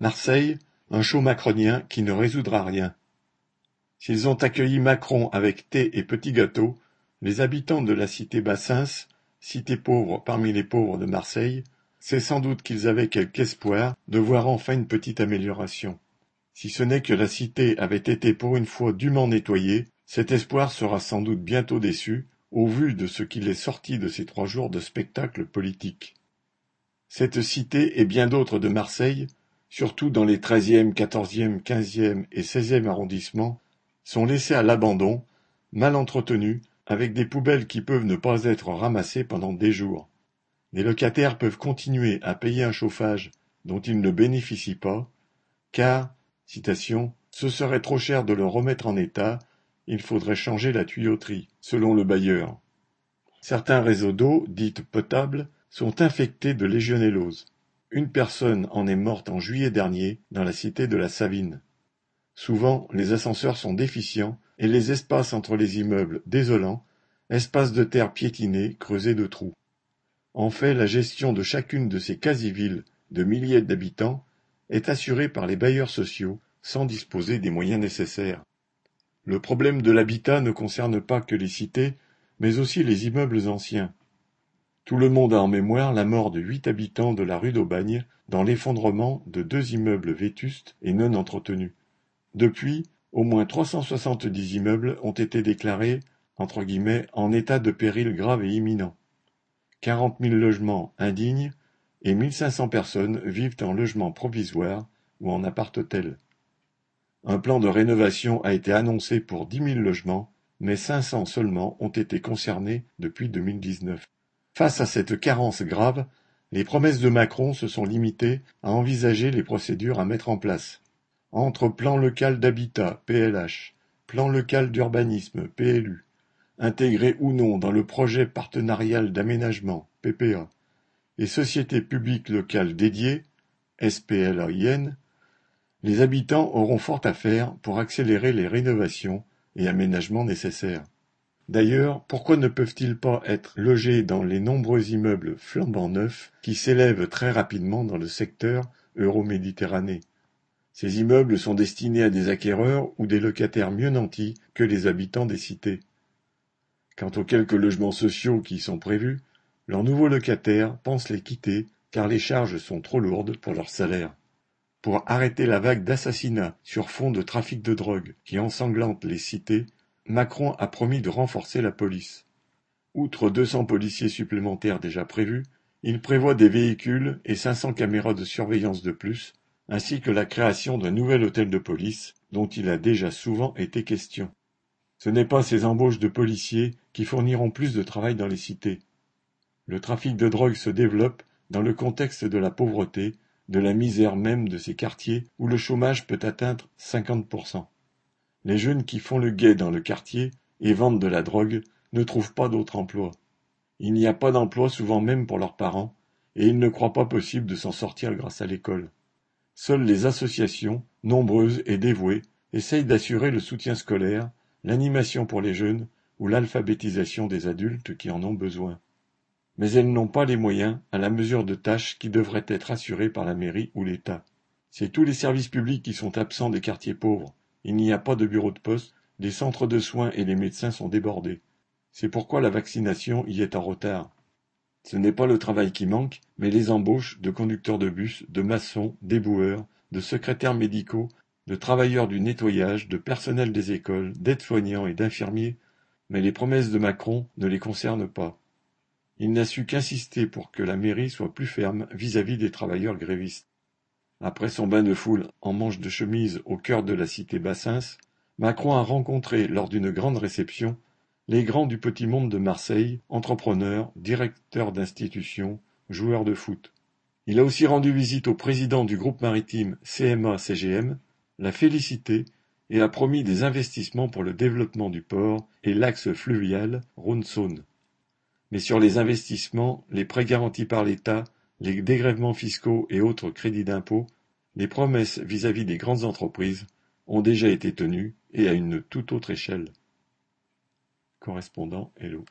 Marseille, un show macronien qui ne résoudra rien. S'ils ont accueilli Macron avec thé et petits gâteaux, les habitants de la cité Bassins, cité pauvre parmi les pauvres de Marseille, c'est sans doute qu'ils avaient quelque espoir de voir enfin une petite amélioration. Si ce n'est que la cité avait été pour une fois dûment nettoyée, cet espoir sera sans doute bientôt déçu, au vu de ce qu'il est sorti de ces trois jours de spectacle politique. Cette cité et bien d'autres de Marseille, surtout dans les treizième, quatorzième, quinzième et seizième arrondissements, sont laissés à l'abandon, mal entretenus, avec des poubelles qui peuvent ne pas être ramassées pendant des jours. Les locataires peuvent continuer à payer un chauffage dont ils ne bénéficient pas, car, citation, ce serait trop cher de le remettre en état, il faudrait changer la tuyauterie, selon le bailleur. Certains réseaux d'eau, dites potables, sont infectés de légionellose. Une personne en est morte en juillet dernier dans la cité de la Savine. Souvent, les ascenseurs sont déficients et les espaces entre les immeubles désolants, espaces de terre piétinés creusés de trous. En fait, la gestion de chacune de ces quasi-villes de milliers d'habitants est assurée par les bailleurs sociaux sans disposer des moyens nécessaires. Le problème de l'habitat ne concerne pas que les cités, mais aussi les immeubles anciens. Tout le monde a en mémoire la mort de huit habitants de la rue d'Aubagne dans l'effondrement de deux immeubles vétustes et non entretenus. Depuis, au moins trois cent soixante-dix immeubles ont été déclarés entre guillemets, en état de péril grave et imminent. Quarante mille logements indignes et mille cinq cents personnes vivent en logement provisoire ou en appart-hôtel. Un plan de rénovation a été annoncé pour dix mille logements, mais cinq cents seulement ont été concernés depuis 2019. Face à cette carence grave, les promesses de Macron se sont limitées à envisager les procédures à mettre en place. Entre plan local d'habitat (PLH), plan local d'urbanisme (PLU), intégrés ou non dans le projet partenarial d'aménagement (PPA) et sociétés publiques locales dédiées (SPLAIN), les habitants auront fort à faire pour accélérer les rénovations et aménagements nécessaires. D'ailleurs, pourquoi ne peuvent-ils pas être logés dans les nombreux immeubles flambant neufs qui s'élèvent très rapidement dans le secteur euro-méditerranée ces immeubles sont destinés à des acquéreurs ou des locataires mieux nantis que les habitants des cités. Quant aux quelques logements sociaux qui y sont prévus, leurs nouveaux locataires pensent les quitter car les charges sont trop lourdes pour leur salaire. Pour arrêter la vague d'assassinats sur fond de trafic de drogue qui ensanglante les cités, Macron a promis de renforcer la police. Outre 200 policiers supplémentaires déjà prévus, il prévoit des véhicules et 500 caméras de surveillance de plus ainsi que la création d'un nouvel hôtel de police, dont il a déjà souvent été question. Ce n'est pas ces embauches de policiers qui fourniront plus de travail dans les cités. Le trafic de drogue se développe dans le contexte de la pauvreté, de la misère même de ces quartiers où le chômage peut atteindre 50%. Les jeunes qui font le guet dans le quartier et vendent de la drogue ne trouvent pas d'autre emploi. Il n'y a pas d'emploi souvent même pour leurs parents, et ils ne croient pas possible de s'en sortir grâce à l'école. Seules les associations, nombreuses et dévouées, essayent d'assurer le soutien scolaire, l'animation pour les jeunes ou l'alphabétisation des adultes qui en ont besoin. Mais elles n'ont pas les moyens à la mesure de tâches qui devraient être assurées par la mairie ou l'État. C'est tous les services publics qui sont absents des quartiers pauvres. Il n'y a pas de bureau de poste, les centres de soins et les médecins sont débordés. C'est pourquoi la vaccination y est en retard. Ce n'est pas le travail qui manque, mais les embauches de conducteurs de bus, de maçons, d'éboueurs, de secrétaires médicaux, de travailleurs du nettoyage, de personnel des écoles, d'aides-soignants et d'infirmiers, mais les promesses de Macron ne les concernent pas. Il n'a su qu'insister pour que la mairie soit plus ferme vis-à-vis des travailleurs grévistes. Après son bain de foule en manche de chemise au cœur de la cité Bassins, Macron a rencontré, lors d'une grande réception, les grands du petit monde de Marseille, entrepreneurs, directeurs d'institutions, joueurs de foot. Il a aussi rendu visite au président du groupe maritime CMA-CGM, l'a félicité et a promis des investissements pour le développement du port et l'axe fluvial Rhône-Saône. Mais sur les investissements, les prêts garantis par l'État, les dégrèvements fiscaux et autres crédits d'impôt, les promesses vis-à-vis -vis des grandes entreprises ont déjà été tenues et à une toute autre échelle. Correspondant Hello